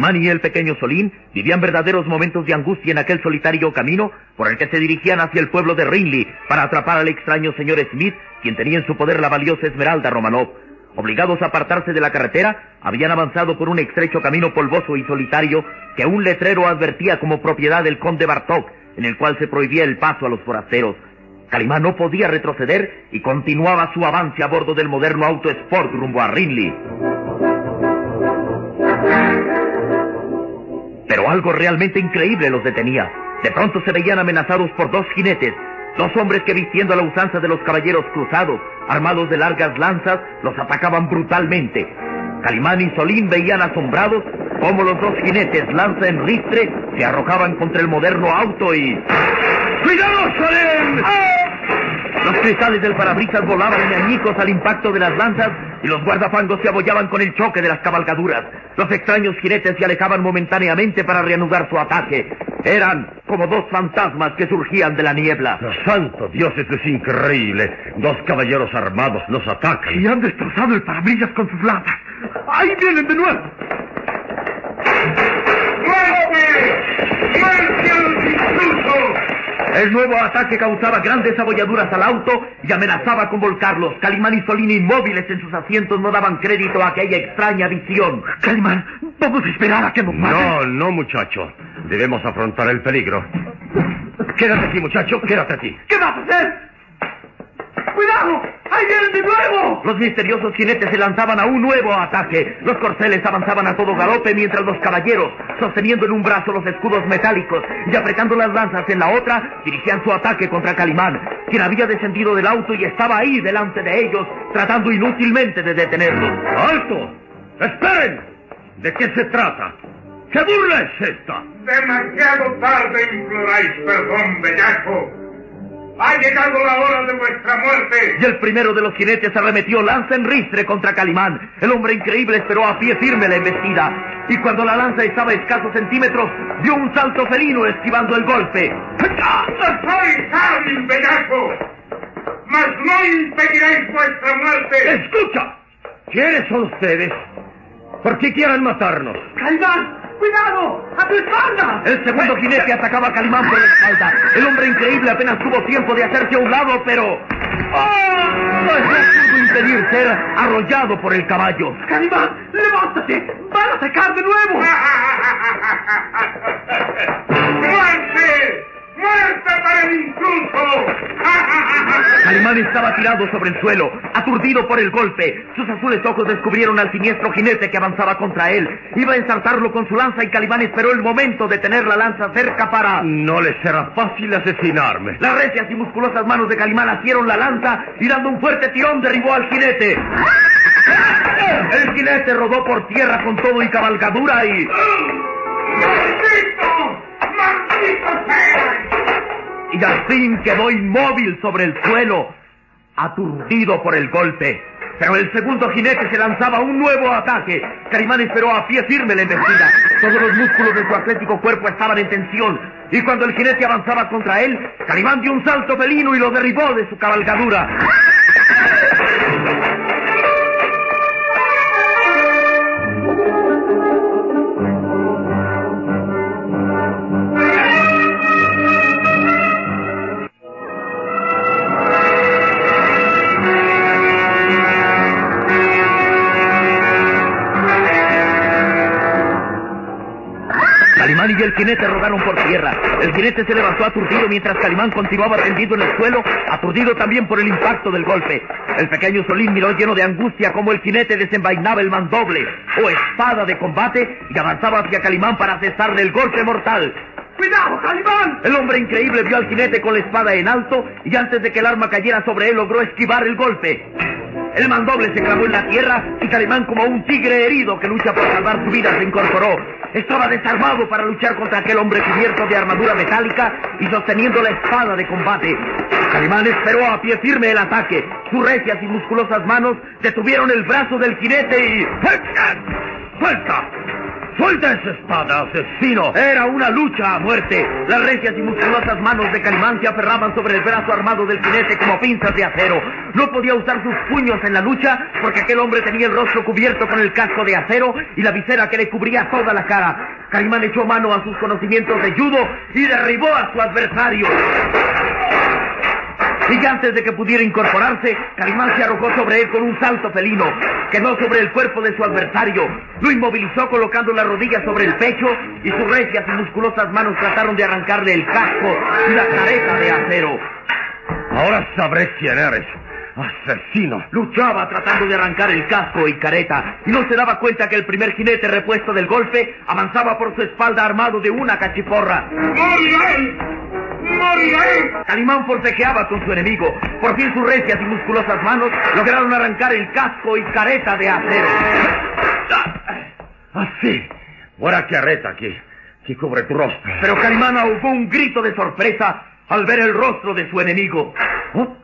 Calimán y el pequeño Solín vivían verdaderos momentos de angustia en aquel solitario camino por el que se dirigían hacia el pueblo de Rinley para atrapar al extraño señor Smith, quien tenía en su poder la valiosa Esmeralda Romanov. Obligados a apartarse de la carretera, habían avanzado por un estrecho camino polvoso y solitario que un letrero advertía como propiedad del conde Bartok, en el cual se prohibía el paso a los forasteros. Calimán no podía retroceder y continuaba su avance a bordo del moderno auto Sport rumbo a Rinley. Pero algo realmente increíble los detenía. De pronto se veían amenazados por dos jinetes, dos hombres que vistiendo la usanza de los caballeros cruzados, armados de largas lanzas, los atacaban brutalmente. Calimán y Solín veían asombrados cómo los dos jinetes, lanza en ristre, se arrojaban contra el moderno auto y... ¡Cuidado, Solín! Los cristales del parabrisas volaban en añicos al impacto de las lanzas y los guardafangos se abollaban con el choque de las cabalgaduras. Los extraños jinetes se alejaban momentáneamente para reanudar su ataque. Eran como dos fantasmas que surgían de la niebla. Santo Dios, esto es increíble. Dos caballeros armados nos atacan. Y han destrozado el parabrisas con sus lanzas. ¡Ahí vienen de nuevo! El nuevo ataque causaba grandes abolladuras al auto y amenazaba con volcarlos. Calimán y Solín inmóviles en sus asientos no daban crédito a aquella extraña visión. Calimán, vamos a esperar a que nos maten. No, no, muchacho. Debemos afrontar el peligro. Quédate aquí, muchacho, quédate aquí. ¿Qué vas a hacer? ¡Cuidado! ¡Ahí vienen de nuevo! Los misteriosos jinetes se lanzaban a un nuevo ataque. Los corceles avanzaban a todo galope mientras los caballeros, sosteniendo en un brazo los escudos metálicos y apretando las lanzas en la otra, dirigían su ataque contra Calimán, quien había descendido del auto y estaba ahí delante de ellos, tratando inútilmente de detenerlos. ¡Alto! ¡Esperen! ¿De qué se trata? ¿Qué burla es esta? Demasiado tarde imploráis perdón, bellaco. Ha llegado la hora de vuestra muerte. Y el primero de los jinetes arremetió lanza en ristre contra Calimán. El hombre increíble esperó a pie firme la embestida. Y cuando la lanza estaba a escasos centímetros, dio un salto felino esquivando el golpe. Sois hábil, bellaco. Mas no impediréis vuestra muerte. ¡Escucha! ¿Quiénes son ustedes? ¿Por qué quieren matarnos? ¡Calimán! ¡Cuidado! ¡A tu espalda! El segundo jinete atacaba a Calimán por la espalda. El hombre increíble apenas tuvo tiempo de hacerse a un lado, pero... ¡Ah! No pudo impedir ser arrollado por el caballo. ¡Calimán! ¡Levántate! ¡Van a atacar de nuevo! ¡Muerte! ¡Muerte para el intruso! Calimán estaba tirado sobre el suelo, aturdido por el golpe. Sus azules ojos descubrieron al siniestro jinete que avanzaba contra él. Iba a ensartarlo con su lanza y Calimán esperó el momento de tener la lanza cerca para... No les será fácil asesinarme. Las recias y musculosas manos de Calimán asieron la lanza y dando un fuerte tirón derribó al jinete. El jinete rodó por tierra con todo y cabalgadura y... ¡Maldito! Y al fin quedó inmóvil sobre el suelo, aturdido por el golpe. Pero el segundo jinete se lanzaba a un nuevo ataque. Calimán esperó a pie firme la embestida. Todos los músculos de su atlético cuerpo estaban en tensión. Y cuando el jinete avanzaba contra él, Calimán dio un salto felino y lo derribó de su cabalgadura. El jinete rodaron por tierra. El jinete se levantó aturdido mientras Calimán continuaba tendido en el suelo, aturdido también por el impacto del golpe. El pequeño Solín miró lleno de angustia como el jinete desenvainaba el mandoble o espada de combate y avanzaba hacia Calimán para cesarle el golpe mortal. ¡Cuidado, Calimán! El hombre increíble vio al jinete con la espada en alto y antes de que el arma cayera sobre él logró esquivar el golpe. El mandoble se clavó en la tierra y Calimán, como un tigre herido que lucha por salvar su vida, se incorporó. Estaba desarmado para luchar contra aquel hombre cubierto de armadura metálica y sosteniendo la espada de combate. Calimán esperó a pie firme el ataque. Sus recias y musculosas manos detuvieron el brazo del jinete y... ¡Suelta! ¡Suelta esa espada, asesino! Era una lucha a muerte. Las recias y musculosas manos de Calimán se aferraban sobre el brazo armado del jinete como pinzas de acero. No podía usar sus puños en la lucha porque aquel hombre tenía el rostro cubierto con el casco de acero y la visera que le cubría toda la cara. Calimán echó mano a sus conocimientos de judo y derribó a su adversario. Y antes de que pudiera incorporarse, Calimán se arrojó sobre él con un salto felino. Quedó sobre el cuerpo de su adversario. Lo inmovilizó colocando las rodillas sobre el pecho y sus recias y musculosas manos trataron de arrancarle el casco y la careta de acero. Ahora sabré quién eres. Asesino. Luchaba tratando de arrancar el casco y careta y no se daba cuenta que el primer jinete repuesto del golpe avanzaba por su espalda armado de una cachiporra. ¡Moriré! ¡Moriré! Calimán forcejeaba con su enemigo. Por fin sus recias y musculosas manos lograron arrancar el casco y careta de acero. Así. Buena carreta aquí. Que cubre tu rostro. Pero Calimán ahogó un grito de sorpresa al ver el rostro de su enemigo. ¿Oh?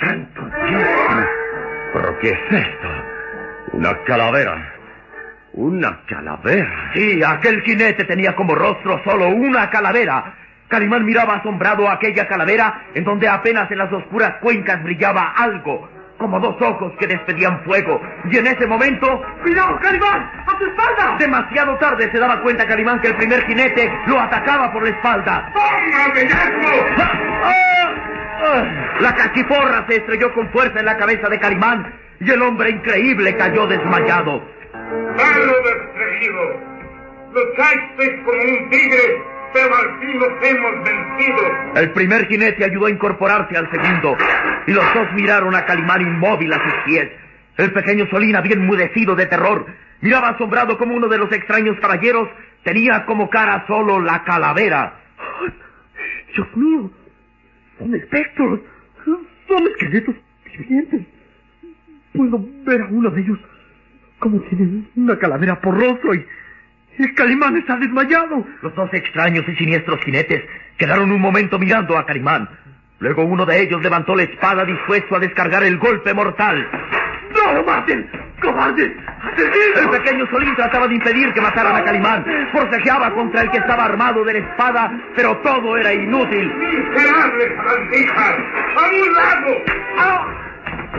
¡Santo Dios! ¿Pero qué es esto? Una calavera. Una calavera. Sí, aquel jinete tenía como rostro solo una calavera. Calimán miraba asombrado aquella calavera en donde apenas en las oscuras cuencas brillaba algo, como dos ojos que despedían fuego. Y en ese momento... ¡Cuidado, Calimán! ¡A tu espalda! Demasiado tarde se daba cuenta Calimán que el primer jinete lo atacaba por la espalda. ¡Toma, bellaco! La cachiporra se estrelló con fuerza en la cabeza de Calimán y el hombre increíble cayó desmayado. ¡Malo descreído! Luchaste como un tigre, pero al fin nos hemos vencido. El primer jinete ayudó a incorporarse al segundo y los dos miraron a Calimán inmóvil a sus pies. El pequeño Solín había enmudecido de terror. Miraba asombrado como uno de los extraños caballeros tenía como cara solo la calavera. Dios mío, son espectros, son esqueletos vivientes. Puedo ver a uno de ellos como tiene una calavera por rostro y el Calimán está desmayado. Los dos extraños y siniestros jinetes quedaron un momento mirando a Calimán. Luego uno de ellos levantó la espada dispuesto a descargar el golpe mortal. ¡No lo maten! ¡Asesinos! El pequeño Solín trataba de impedir que mataran a Calimán. Forcejeaba contra el que estaba armado de la espada, pero todo era inútil. ¡Miserables bandijas! ¡A un lado!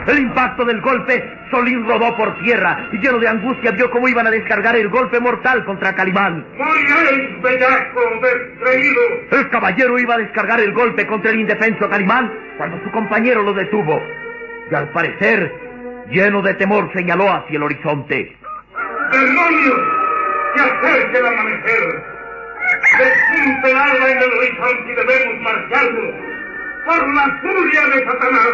El impacto del golpe, Solín rodó por tierra y lleno de angustia vio cómo iban a descargar el golpe mortal contra Calimán. ¡Moriréis, bellaco descreído! El caballero iba a descargar el golpe contra el indefenso Calimán cuando su compañero lo detuvo. Y al parecer, lleno de temor, señaló hacia el horizonte. ¡Demonios! ¡Se acerca el amanecer! ¡Despunte el alba en el horizonte y debemos marcharnos! ¡Por la furia de Satanás!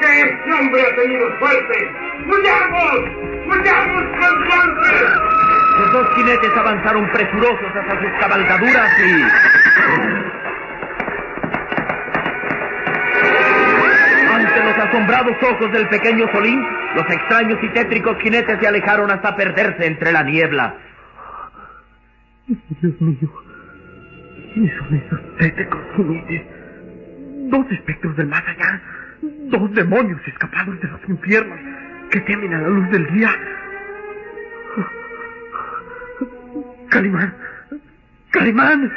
¡Que este hombre ha tenido suerte! ¡Huyamos! ¡Huyamos con! Los dos jinetes avanzaron presurosos hacia sus cabalgaduras y... los asombrados ojos del pequeño Solín, los extraños y tétricos jinetes se alejaron hasta perderse entre la niebla. Dios mío, ¿quiénes son esos tétricos jinetes? Dos espectros del más allá. Dos demonios escapados de los infiernos que temen a la luz del día. Calimán. Calimán.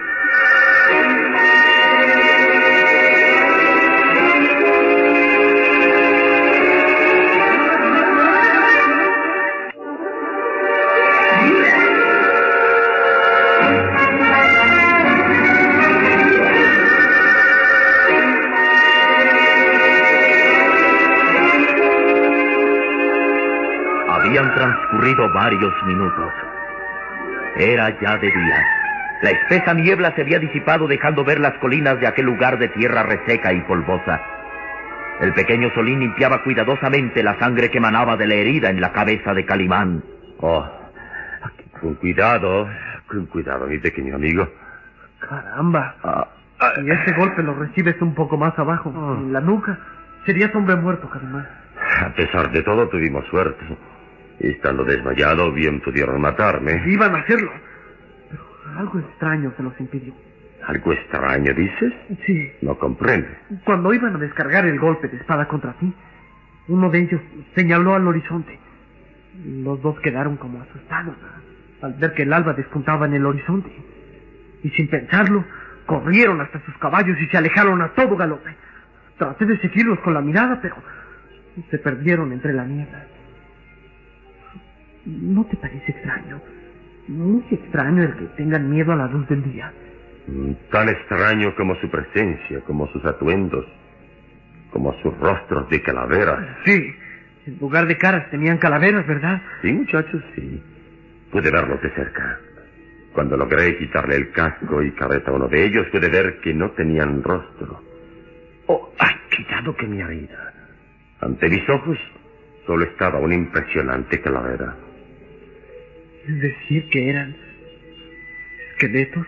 Transcurrido varios minutos. Era ya de día. La espesa niebla se había disipado dejando ver las colinas de aquel lugar de tierra reseca y polvosa. El pequeño Solín limpiaba cuidadosamente la sangre que manaba de la herida en la cabeza de Calimán. Oh, con cuidado, con cuidado, mi pequeño amigo. Caramba. Ah, Si este golpe lo recibes un poco más abajo, en la nuca, serías hombre muerto, Calimán. a pesar de todo, tuvimos suerte. Estando desmayado, bien pudieron matarme. Iban a hacerlo. Pero algo extraño se los impidió. ¿Algo extraño, dices? Sí. No comprende. Cuando iban a descargar el golpe de espada contra ti, uno de ellos señaló al horizonte. Los dos quedaron como asustados al ver que el alba despuntaba en el horizonte. Y sin pensarlo, corrieron hasta sus caballos y se alejaron a todo galope. Traté de seguirlos con la mirada, pero se perdieron entre la niebla. ¿No te parece extraño? Muy extraño el que tengan miedo a la luz del día. Mm, Tan extraño como su presencia, como sus atuendos, como sus rostros de calaveras. Sí, en lugar de caras tenían calaveras, ¿verdad? Sí, muchachos, sí. Pude verlos de cerca. Cuando logré quitarle el casco y careta a uno de ellos, pude ver que no tenían rostro. Oh, ay, cuidado que me herida. Ante mis ojos solo estaba una impresionante calavera. Es decir, que eran esqueletos.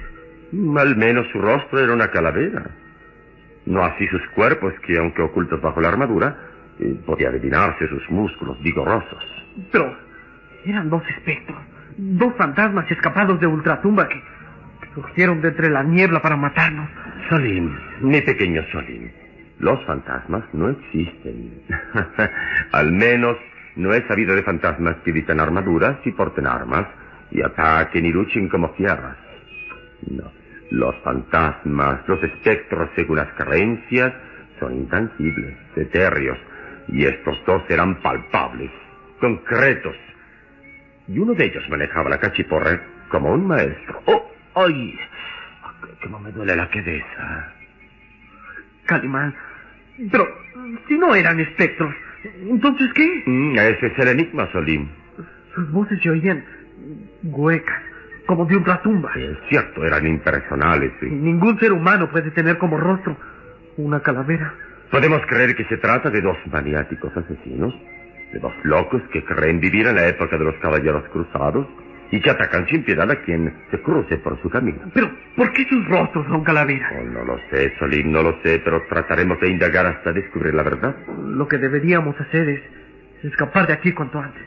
Mm, Al menos su rostro era una calavera. No así sus cuerpos, que aunque ocultos bajo la armadura, eh, podía adivinarse sus músculos vigorosos. Pero eran dos espectros, dos fantasmas escapados de ultratumba que surgieron de entre la niebla para matarnos. Solim, mi pequeño Solim, los fantasmas no existen. Al menos no he sabido de fantasmas que vistan armaduras y porten armas y ataquen y luchen como fieras. No, los fantasmas, los espectros según las creencias, son intangibles, etéreos, y estos dos eran palpables, concretos. Y uno de ellos manejaba la cachiporra como un maestro. ¡Oh! ¡Ay! ¿Cómo me duele la cabeza? Calimán. Pero si no eran espectros, entonces ¿qué? Mm, ese es el enigma, Solim. Sus voces se oían huecas, como de ultratumba. Es cierto, eran impersonales. Sí. ningún ser humano puede tener como rostro una calavera. Podemos creer que se trata de dos maniáticos asesinos, de dos locos que creen vivir en la época de los caballeros cruzados y que atacan sin piedad a quien se cruce por su camino. Pero, ¿por qué sus rostros son calaveras? Oh, no lo sé, Solim, no lo sé, pero trataremos de indagar hasta descubrir la verdad. Lo que deberíamos hacer es escapar de aquí cuanto antes.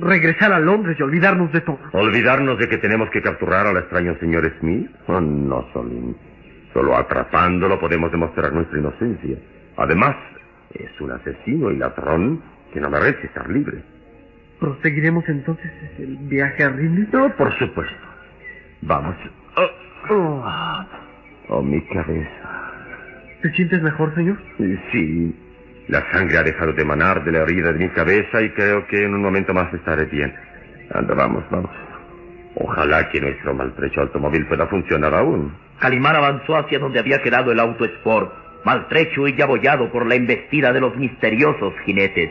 Regresar a Londres y olvidarnos de todo. ¿Olvidarnos de que tenemos que capturar al extraño señor Smith? Oh, no, Solim. Solo atrapándolo podemos demostrar nuestra inocencia. Además, es un asesino y ladrón que no merece estar libre. ¿Proseguiremos entonces el viaje a Rinley? No, por supuesto. Vamos. Oh, oh, oh, mi cabeza. ¿Te sientes mejor, señor? Sí, la sangre ha dejado de manar de la herida de mi cabeza y creo que en un momento más estaré bien. Anda, vamos, vamos. Ojalá que nuestro maltrecho automóvil pueda funcionar aún. Calimán avanzó hacia donde había quedado el auto Sport, maltrecho y abollado por la embestida de los misteriosos jinetes.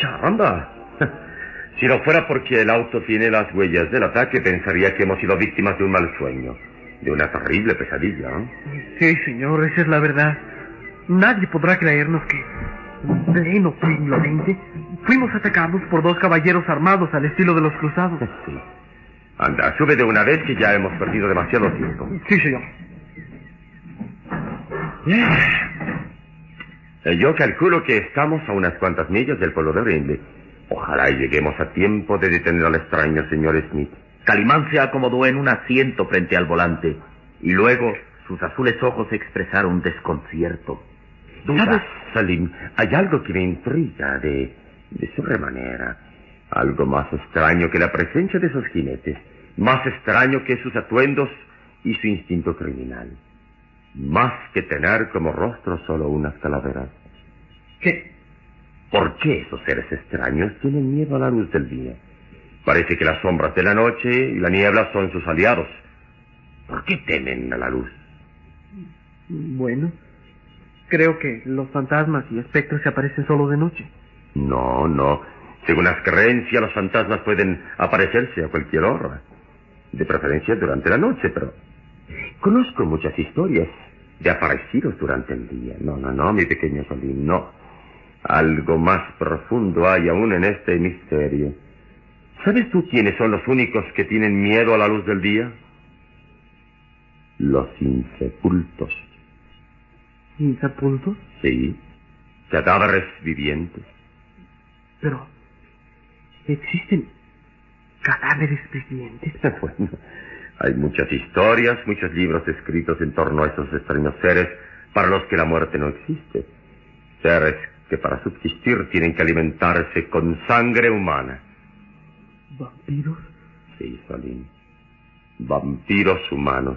Caramba. Si no fuera porque el auto tiene las huellas del ataque, pensaría que hemos sido víctimas de un mal sueño, de una terrible pesadilla. ¿eh? Sí, señor, esa es la verdad. Nadie podrá creernos que, en pleno siglo XX, fuimos atacados por dos caballeros armados al estilo de los cruzados. Sí. Anda, sube de una vez que ya hemos perdido demasiado tiempo. Sí, señor. Eh, Yo calculo que estamos a unas cuantas millas del pueblo de Brindley. Ojalá lleguemos a tiempo de detener al extraño señor Smith. Calimán se acomodó en un asiento frente al volante y luego Sus azules ojos expresaron desconcierto. ¿Sabes, Salim? Hay algo que me intriga de, de su remanera. Algo más extraño que la presencia de esos jinetes. Más extraño que sus atuendos y su instinto criminal. Más que tener como rostro solo unas calaveras. ¿Qué? ¿Por qué esos seres extraños tienen miedo a la luz del día? Parece que las sombras de la noche y la niebla son sus aliados. ¿Por qué temen a la luz? Bueno, creo que los fantasmas y espectros se aparecen solo de noche. No, no. Según las creencias, los fantasmas pueden aparecerse a cualquier hora. De preferencia durante la noche, pero conozco muchas historias de aparecidos durante el día. No, no, no, mi pequeño Solín, no. Algo más profundo hay aún en este misterio. ¿Sabes tú quiénes son los únicos que tienen miedo a la luz del día? Los insepultos. ¿Insepultos? Sí, cadáveres vivientes. Pero, ¿existen cadáveres vivientes? Bueno, hay muchas historias, muchos libros escritos en torno a esos extraños seres para los que la muerte no existe. Seres que para subsistir tienen que alimentarse con sangre humana. ¿Vampiros? Sí, Salim. Vampiros humanos.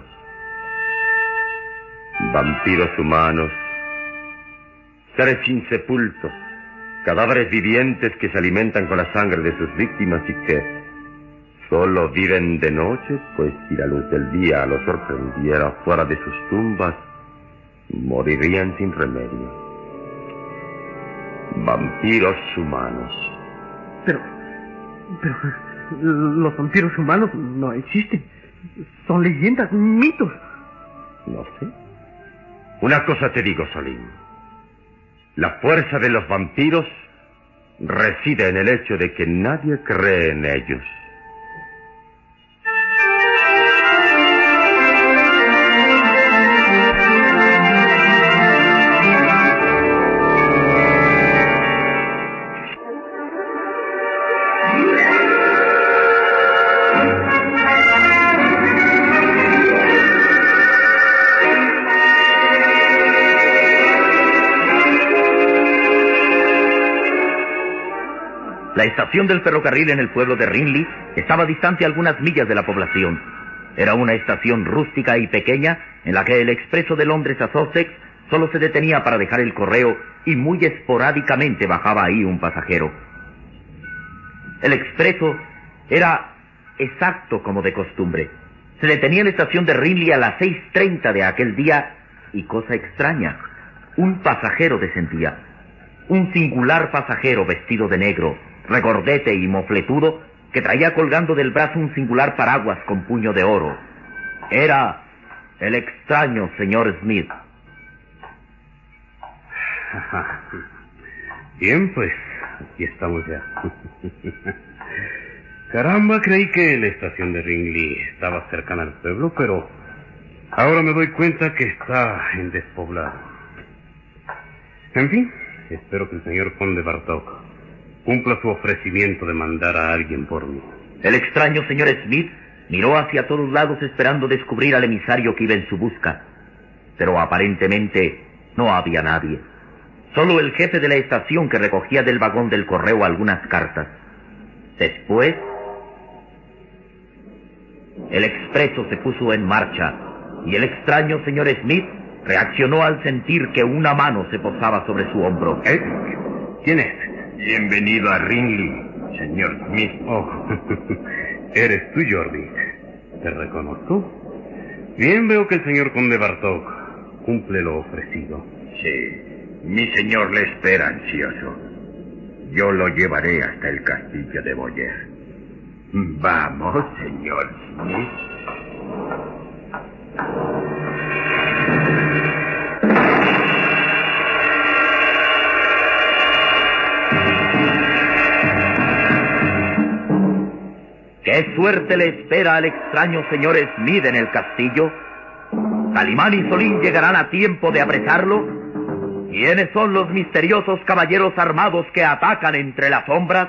Vampiros humanos. Seres insepultos. Cadáveres vivientes que se alimentan con la sangre de sus víctimas y que solo viven de noche, pues si la luz del día los sorprendiera fuera de sus tumbas, morirían sin remedio. Vampiros humanos. Pero, pero, los vampiros humanos no existen. Son leyendas, mitos. No sé. Una cosa te digo, Salim. La fuerza de los vampiros reside en el hecho de que nadie cree en ellos. Estación del ferrocarril en el pueblo de Rinley estaba distante algunas millas de la población. Era una estación rústica y pequeña en la que el expreso de Londres a Sussex solo se detenía para dejar el correo y muy esporádicamente bajaba ahí un pasajero. El expreso era exacto como de costumbre. Se detenía en la estación de Rinley a las 6.30 de aquel día y cosa extraña, un pasajero descendía. Un singular pasajero vestido de negro, regordete y mofletudo, que traía colgando del brazo un singular paraguas con puño de oro. Era el extraño señor Smith. Bien, pues, aquí estamos ya. Caramba, creí que la estación de Ringley estaba cercana al pueblo, pero ahora me doy cuenta que está en despoblado. En fin, espero que el señor conde Bartok cumpla su ofrecimiento de mandar a alguien por mí. El extraño señor Smith miró hacia todos lados esperando descubrir al emisario que iba en su busca. Pero aparentemente no había nadie. Solo el jefe de la estación que recogía del vagón del correo algunas cartas. Después, el expreso se puso en marcha y el extraño señor Smith reaccionó al sentir que una mano se posaba sobre su hombro. ¿Eh? ¿Quién es? Bienvenido a Ringley, señor Smith. Oh, eres tú, Jordi. ¿Te reconozco? Bien veo que el señor conde Bartok cumple lo ofrecido. Sí, mi señor le espera ansioso. Yo lo llevaré hasta el castillo de Boyer. Vamos, señor Smith. ¿Qué suerte le espera al extraño señor Smith en el castillo? ¿Calimán y Solín llegarán a tiempo de apresarlo? ¿Quiénes son los misteriosos caballeros armados que atacan entre las sombras?